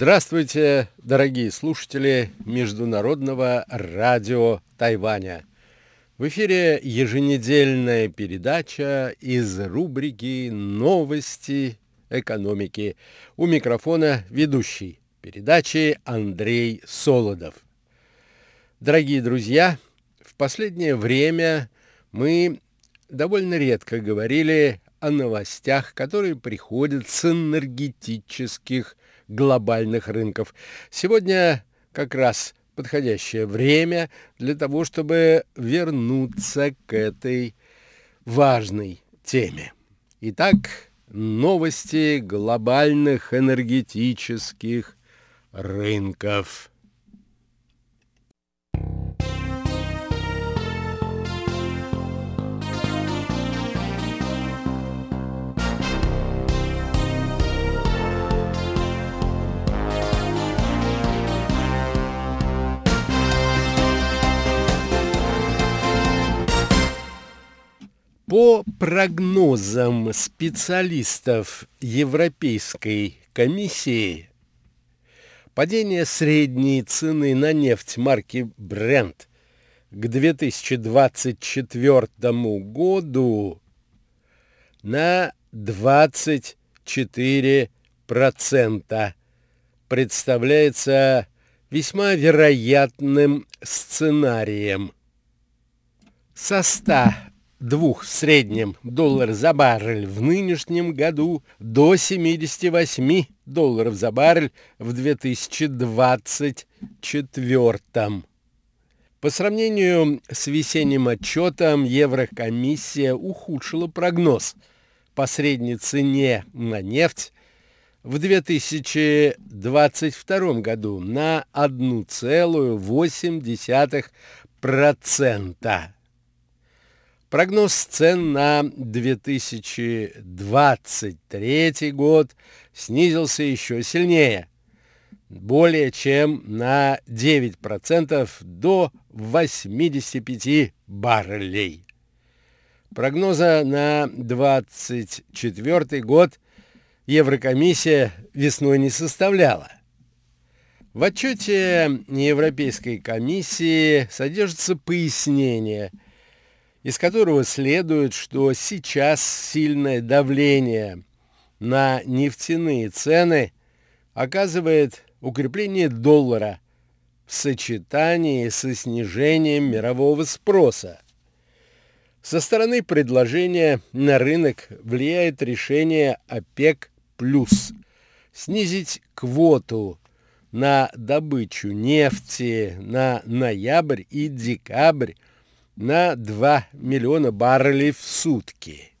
Здравствуйте, дорогие слушатели Международного радио Тайваня. В эфире еженедельная передача из рубрики «Новости экономики». У микрофона ведущий передачи Андрей Солодов. Дорогие друзья, в последнее время мы довольно редко говорили о новостях, которые приходят с энергетических глобальных рынков. Сегодня как раз подходящее время для того, чтобы вернуться к этой важной теме. Итак, новости глобальных энергетических рынков. По прогнозам специалистов Европейской комиссии, падение средней цены на нефть марки Brent к 2024 году на 24% представляется весьма вероятным сценарием. Со 100 двух в среднем долларов за баррель в нынешнем году до 78 долларов за баррель в 2024. По сравнению с весенним отчетом Еврокомиссия ухудшила прогноз по средней цене на нефть в 2022 году на 1,8%. Прогноз цен на 2023 год снизился еще сильнее, более чем на 9% до 85 баррелей. Прогноза на 2024 год Еврокомиссия весной не составляла. В отчете Европейской комиссии содержится пояснение – из которого следует, что сейчас сильное давление на нефтяные цены оказывает укрепление доллара в сочетании со снижением мирового спроса. Со стороны предложения на рынок влияет решение ОПЕК+, снизить квоту на добычу нефти на ноябрь и декабрь на 2 миллиона баррелей в сутки.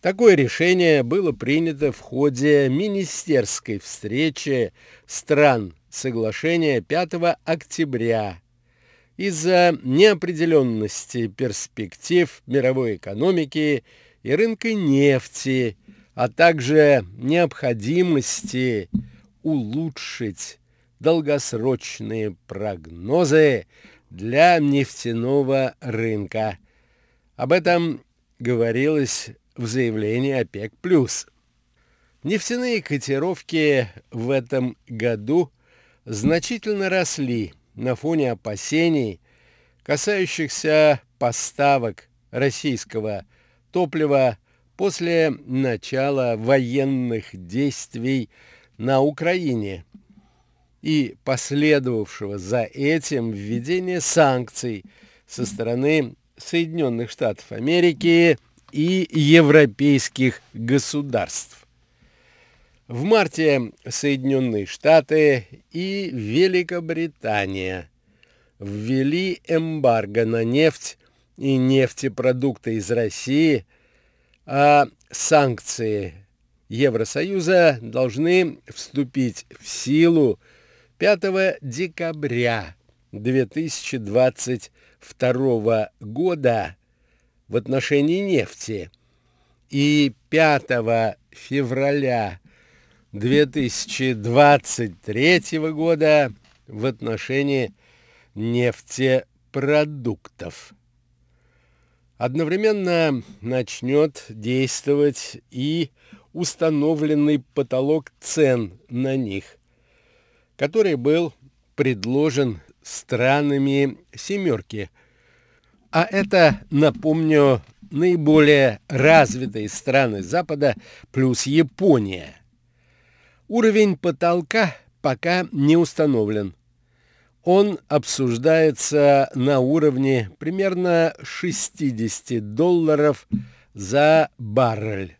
Такое решение было принято в ходе министерской встречи стран соглашения 5 октября из-за неопределенности перспектив мировой экономики и рынка нефти, а также необходимости улучшить долгосрочные прогнозы для нефтяного рынка. Об этом говорилось в заявлении ОПЕК+. Нефтяные котировки в этом году значительно росли на фоне опасений, касающихся поставок российского топлива после начала военных действий на Украине – и последовавшего за этим введения санкций со стороны Соединенных Штатов Америки и европейских государств. В марте Соединенные Штаты и Великобритания ввели эмбарго на нефть и нефтепродукты из России, а санкции Евросоюза должны вступить в силу 5 декабря 2022 года в отношении нефти и 5 февраля 2023 года в отношении нефтепродуктов. Одновременно начнет действовать и установленный потолок цен на них – который был предложен странами «семерки». А это, напомню, наиболее развитые страны Запада плюс Япония. Уровень потолка пока не установлен. Он обсуждается на уровне примерно 60 долларов за баррель.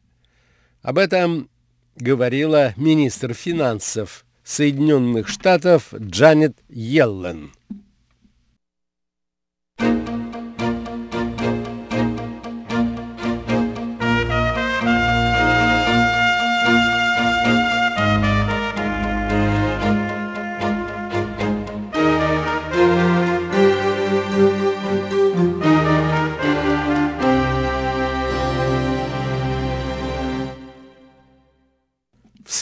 Об этом говорила министр финансов Соединенных Штатов Джанет Йеллен.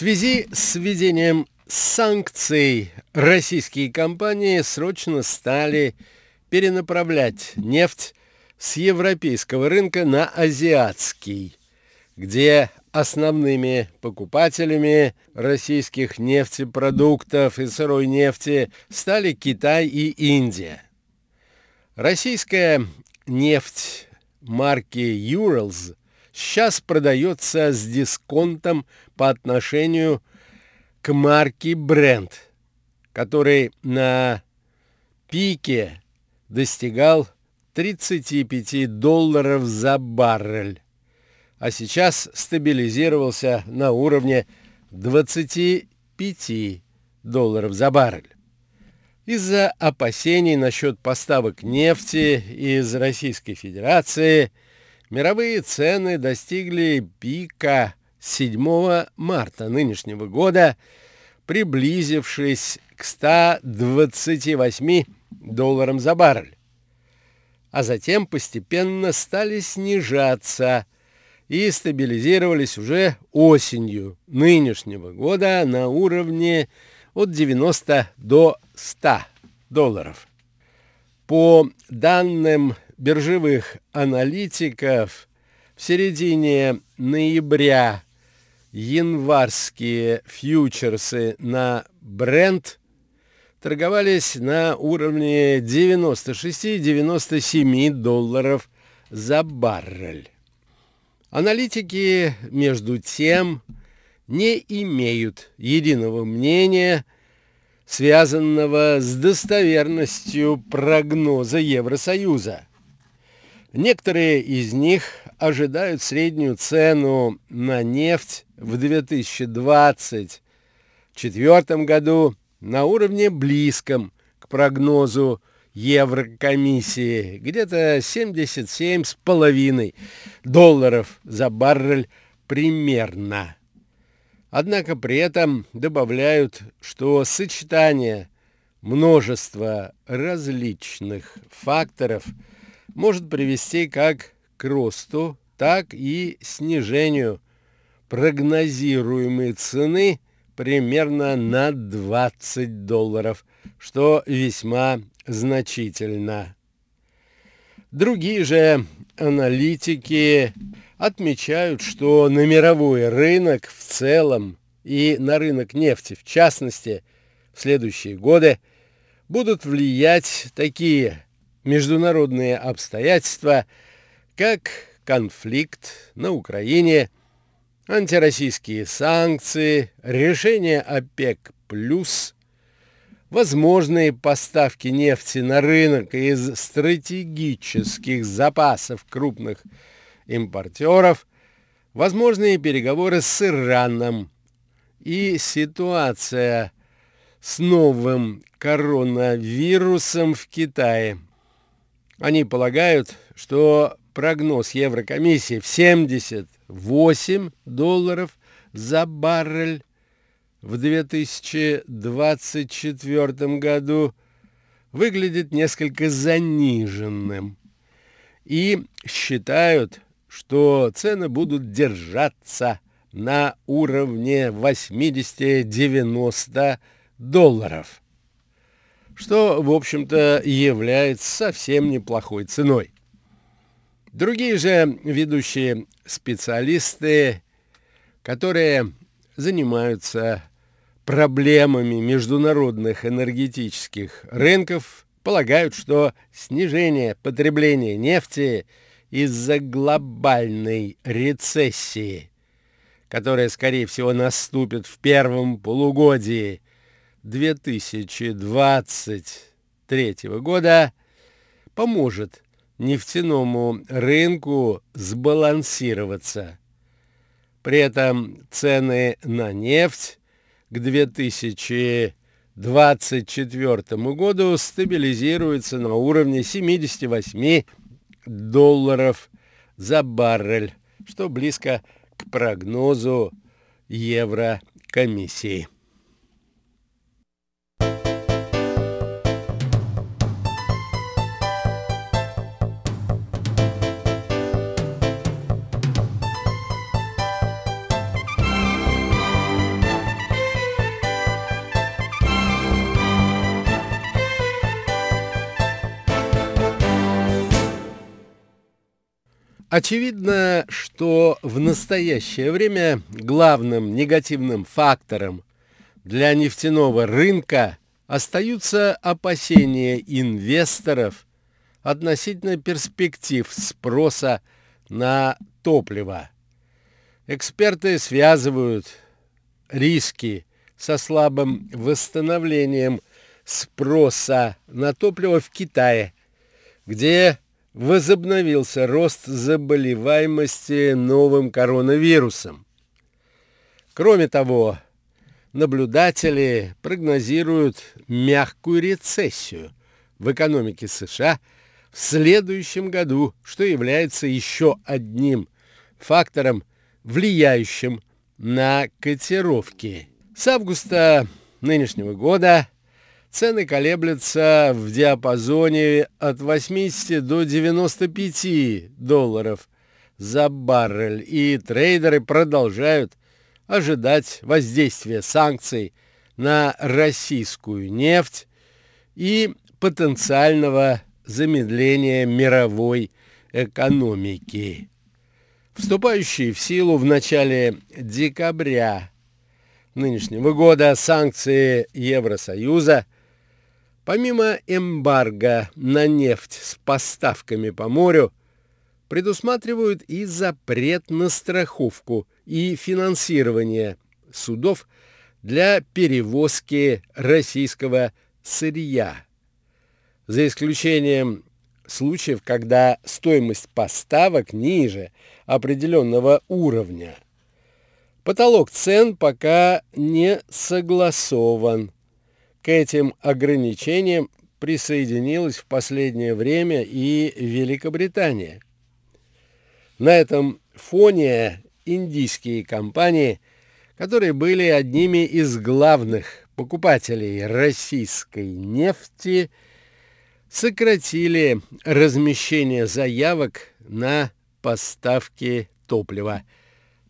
связи с введением санкций российские компании срочно стали перенаправлять нефть с европейского рынка на азиатский, где основными покупателями российских нефтепродуктов и сырой нефти стали Китай и Индия. Российская нефть марки Urals сейчас продается с дисконтом по отношению к марке Brent, который на пике достигал 35 долларов за баррель, а сейчас стабилизировался на уровне 25 долларов за баррель. Из-за опасений насчет поставок нефти из Российской Федерации – Мировые цены достигли пика 7 марта нынешнего года, приблизившись к 128 долларам за баррель, а затем постепенно стали снижаться и стабилизировались уже осенью нынешнего года на уровне от 90 до 100 долларов. По данным биржевых аналитиков в середине ноября январские фьючерсы на бренд торговались на уровне 96-97 долларов за баррель. Аналитики, между тем, не имеют единого мнения, связанного с достоверностью прогноза Евросоюза – Некоторые из них ожидают среднюю цену на нефть в 2024 году на уровне близком к прогнозу Еврокомиссии, где-то 77,5 долларов за баррель примерно. Однако при этом добавляют, что сочетание множества различных факторов – может привести как к росту, так и снижению прогнозируемой цены примерно на 20 долларов, что весьма значительно. Другие же аналитики отмечают, что на мировой рынок в целом и на рынок нефти в частности в следующие годы будут влиять такие международные обстоятельства, как конфликт на Украине, антироссийские санкции, решение ОПЕК+, возможные поставки нефти на рынок из стратегических запасов крупных импортеров, возможные переговоры с Ираном и ситуация с новым коронавирусом в Китае – они полагают, что прогноз Еврокомиссии в 78 долларов за баррель в 2024 году выглядит несколько заниженным. И считают, что цены будут держаться на уровне 80-90 долларов что, в общем-то, является совсем неплохой ценой. Другие же ведущие специалисты, которые занимаются проблемами международных энергетических рынков, полагают, что снижение потребления нефти из-за глобальной рецессии, которая, скорее всего, наступит в первом полугодии 2023 года, поможет нефтяному рынку сбалансироваться. При этом цены на нефть к 2024 году стабилизируются на уровне 78 долларов за баррель, что близко к прогнозу Еврокомиссии. Очевидно, что в настоящее время главным негативным фактором для нефтяного рынка остаются опасения инвесторов относительно перспектив спроса на топливо. Эксперты связывают риски со слабым восстановлением спроса на топливо в Китае, где возобновился рост заболеваемости новым коронавирусом. Кроме того, наблюдатели прогнозируют мягкую рецессию в экономике США в следующем году, что является еще одним фактором, влияющим на котировки. С августа нынешнего года Цены колеблются в диапазоне от 80 до 95 долларов за баррель, и трейдеры продолжают ожидать воздействия санкций на российскую нефть и потенциального замедления мировой экономики. Вступающие в силу в начале декабря нынешнего года санкции Евросоюза – Помимо эмбарго на нефть с поставками по морю, предусматривают и запрет на страховку и финансирование судов для перевозки российского сырья, за исключением случаев, когда стоимость поставок ниже определенного уровня. Потолок цен пока не согласован. К этим ограничениям присоединилась в последнее время и Великобритания. На этом фоне индийские компании, которые были одними из главных покупателей российской нефти, сократили размещение заявок на поставки топлива.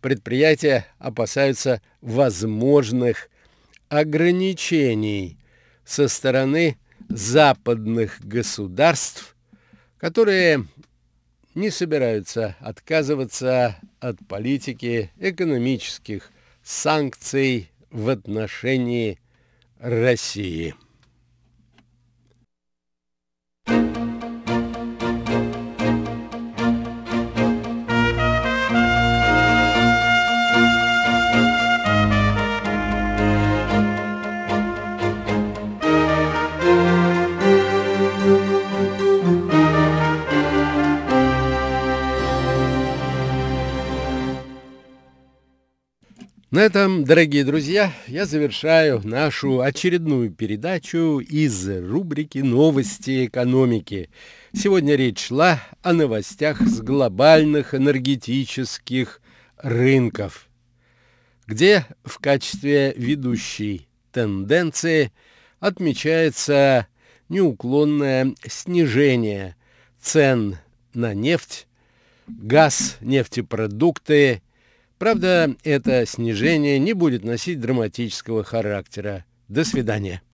Предприятия опасаются возможных ограничений со стороны западных государств, которые не собираются отказываться от политики экономических санкций в отношении России. Этом, дорогие друзья, я завершаю нашу очередную передачу из рубрики «Новости экономики». Сегодня речь шла о новостях с глобальных энергетических рынков, где в качестве ведущей тенденции отмечается неуклонное снижение цен на нефть, газ, нефтепродукты, Правда, это снижение не будет носить драматического характера. До свидания.